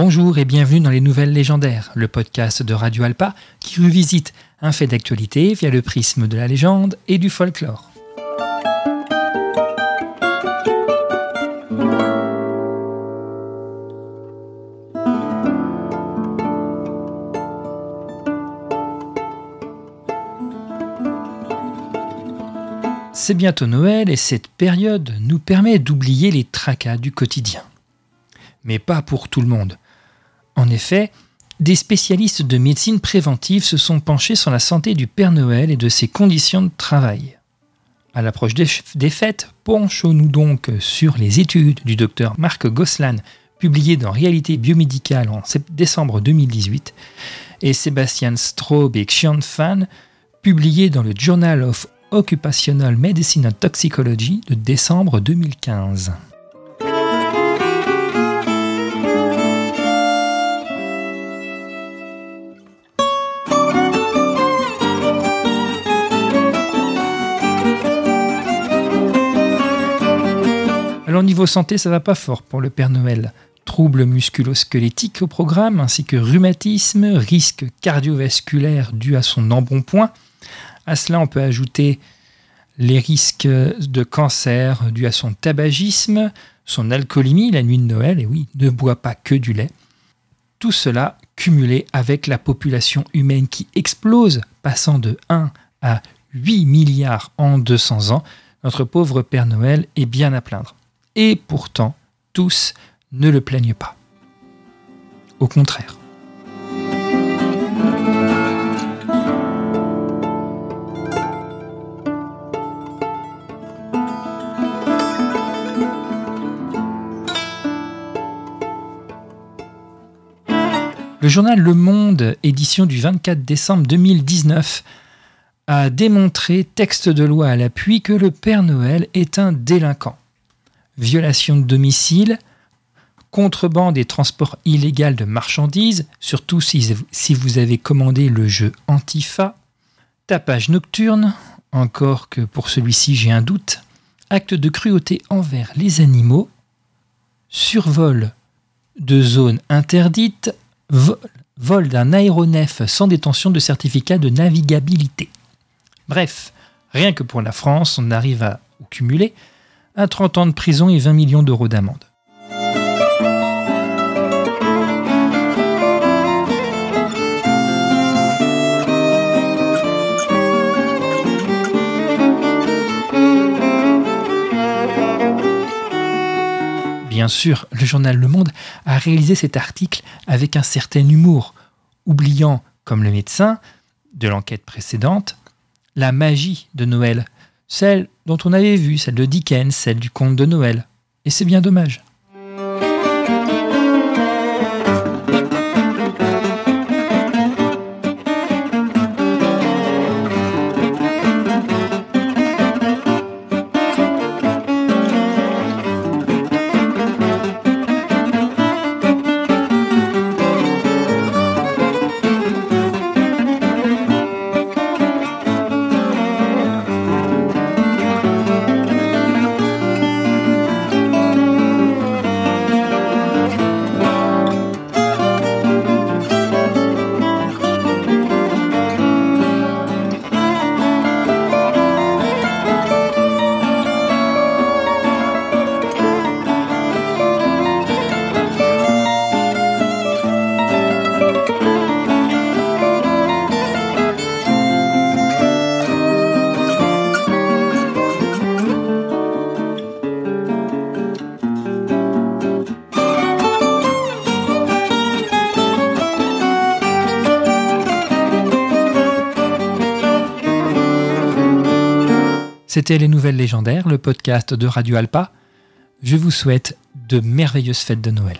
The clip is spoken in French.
Bonjour et bienvenue dans les Nouvelles Légendaires, le podcast de Radio Alpa qui revisite un fait d'actualité via le prisme de la légende et du folklore. C'est bientôt Noël et cette période nous permet d'oublier les tracas du quotidien. Mais pas pour tout le monde. En effet, des spécialistes de médecine préventive se sont penchés sur la santé du Père Noël et de ses conditions de travail. À l'approche des fêtes, penchons-nous donc sur les études du docteur Marc Goslan, publiées dans Réalité biomédicale en décembre 2018, et Sébastien Straub et Xian Fan, publiées dans le Journal of Occupational Medicine and Toxicology de décembre 2015. Alors niveau santé, ça va pas fort pour le Père Noël. Troubles musculo-squelettiques au programme, ainsi que rhumatisme, risque cardiovasculaire dû à son embonpoint. À cela, on peut ajouter les risques de cancer dû à son tabagisme, son alcoolémie la nuit de Noël, et oui, ne boit pas que du lait. Tout cela cumulé avec la population humaine qui explose, passant de 1 à 8 milliards en 200 ans, notre pauvre Père Noël est bien à plaindre. Et pourtant, tous ne le plaignent pas. Au contraire. Le journal Le Monde, édition du 24 décembre 2019, a démontré, texte de loi à l'appui, que le Père Noël est un délinquant violation de domicile, contrebande et transport illégal de marchandises, surtout si, vous avez commandé le jeu Antifa, tapage nocturne, encore que pour celui-ci j'ai un doute, acte de cruauté envers les animaux, survol de zones interdites, vol d'un aéronef sans détention de certificat de navigabilité. Bref, rien que pour la France, on arrive à cumuler à 30 ans de prison et 20 millions d'euros d'amende. Bien sûr, le journal Le Monde a réalisé cet article avec un certain humour, oubliant, comme le médecin de l'enquête précédente, la magie de Noël, celle dont on avait vu, celle de Dickens, celle du conte de Noël. Et c'est bien dommage. C'était Les Nouvelles Légendaires, le podcast de Radio Alpa. Je vous souhaite de merveilleuses fêtes de Noël.